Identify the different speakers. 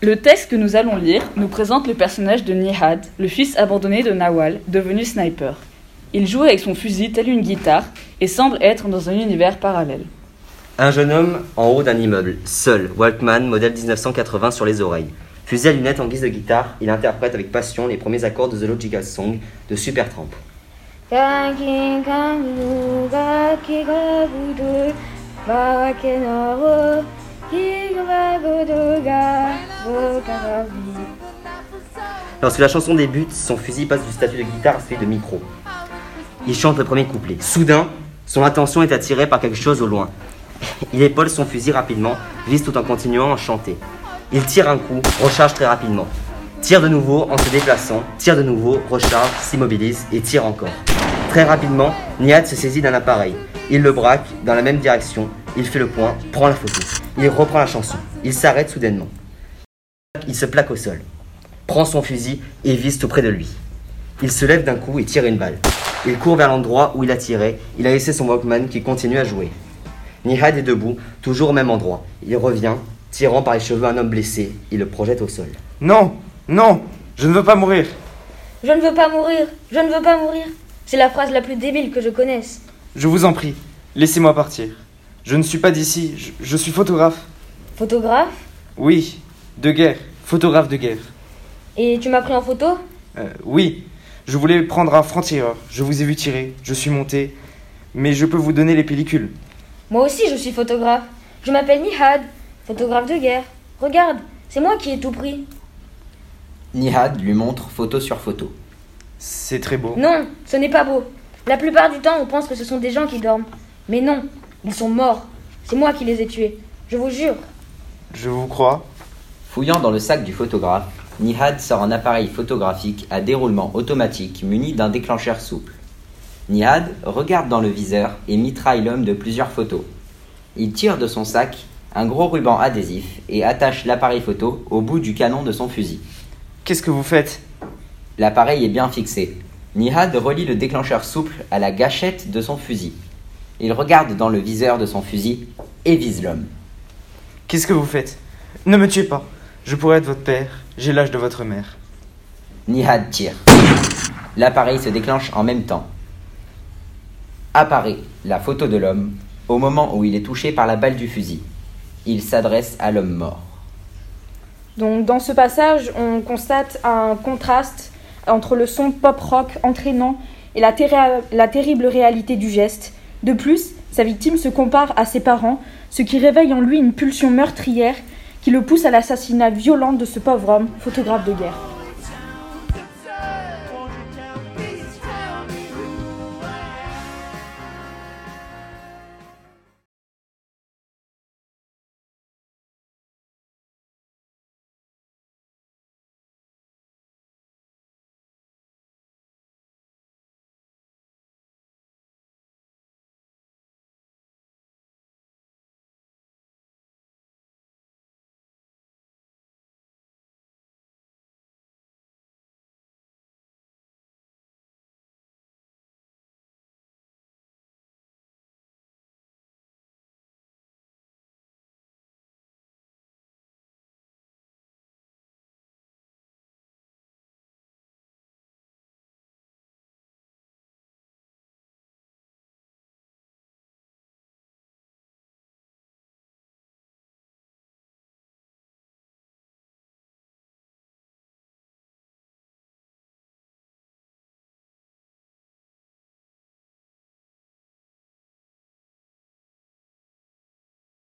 Speaker 1: Le texte que nous allons lire nous présente le personnage de Nihad, le fils abandonné de Nawal, devenu sniper. Il joue avec son fusil tel une guitare et semble être dans un univers parallèle.
Speaker 2: Un jeune homme en haut d'un immeuble, seul, Walkman, modèle 1980 sur les oreilles. Fusil à lunettes en guise de guitare, il interprète avec passion les premiers accords de The Logical Song de Supertramp. Lorsque la chanson débute, son fusil passe du statut de guitare à celui de micro. Il chante le premier couplet. Soudain, son attention est attirée par quelque chose au loin. Il épaule son fusil rapidement, vise tout en continuant à chanter. Il tire un coup, recharge très rapidement. Tire de nouveau en se déplaçant, tire de nouveau, recharge, s'immobilise et tire encore. Très rapidement, Niad se saisit d'un appareil. Il le braque dans la même direction, il fait le point, prend la photo. Il reprend la chanson. Il s'arrête soudainement. Il se plaque au sol, prend son fusil et vise tout près de lui. Il se lève d'un coup et tire une balle. Il court vers l'endroit où il a tiré. Il a laissé son Walkman qui continue à jouer. Nihad est debout, toujours au même endroit. Il revient, tirant par les cheveux un homme blessé. Il le projette au sol.
Speaker 3: Non, non, je ne veux pas mourir.
Speaker 4: Je ne veux pas mourir, je ne veux pas mourir. C'est la phrase la plus débile que je connaisse.
Speaker 3: Je vous en prie, laissez-moi partir. Je ne suis pas d'ici, je, je suis photographe.
Speaker 4: Photographe?
Speaker 3: Oui, de guerre, photographe de guerre.
Speaker 4: Et tu m'as pris en photo?
Speaker 3: Euh, oui, je voulais prendre un franc-tireur. Je vous ai vu tirer, je suis monté. Mais je peux vous donner les pellicules.
Speaker 4: Moi aussi je suis photographe. Je m'appelle Nihad, photographe de guerre. Regarde, c'est moi qui ai tout pris.
Speaker 5: Nihad lui montre photo sur photo.
Speaker 3: C'est très beau.
Speaker 4: Non, ce n'est pas beau. La plupart du temps, on pense que ce sont des gens qui dorment. Mais non, ils sont morts. C'est moi qui les ai tués. Je vous jure.
Speaker 3: Je vous crois.
Speaker 5: Fouillant dans le sac du photographe, Nihad sort un appareil photographique à déroulement automatique muni d'un déclencheur souple. Nihad regarde dans le viseur et mitraille l'homme de plusieurs photos. Il tire de son sac un gros ruban adhésif et attache l'appareil photo au bout du canon de son fusil.
Speaker 3: Qu'est-ce que vous faites?
Speaker 5: L'appareil est bien fixé. Nihad relie le déclencheur souple à la gâchette de son fusil. Il regarde dans le viseur de son fusil et vise l'homme.
Speaker 3: Qu'est-ce que vous faites? Ne me tuez pas. Je pourrais être votre père. J'ai l'âge de votre mère.
Speaker 5: Nihad tire. L'appareil se déclenche en même temps. Apparaît la photo de l'homme au moment où il est touché par la balle du fusil. Il s'adresse à l'homme mort.
Speaker 6: Donc dans ce passage, on constate un contraste entre le son pop-rock entraînant et la, terri- la terrible réalité du geste. De plus, sa victime se compare à ses parents, ce qui réveille en lui une pulsion meurtrière qui le pousse à l'assassinat violent de ce pauvre homme, photographe de guerre.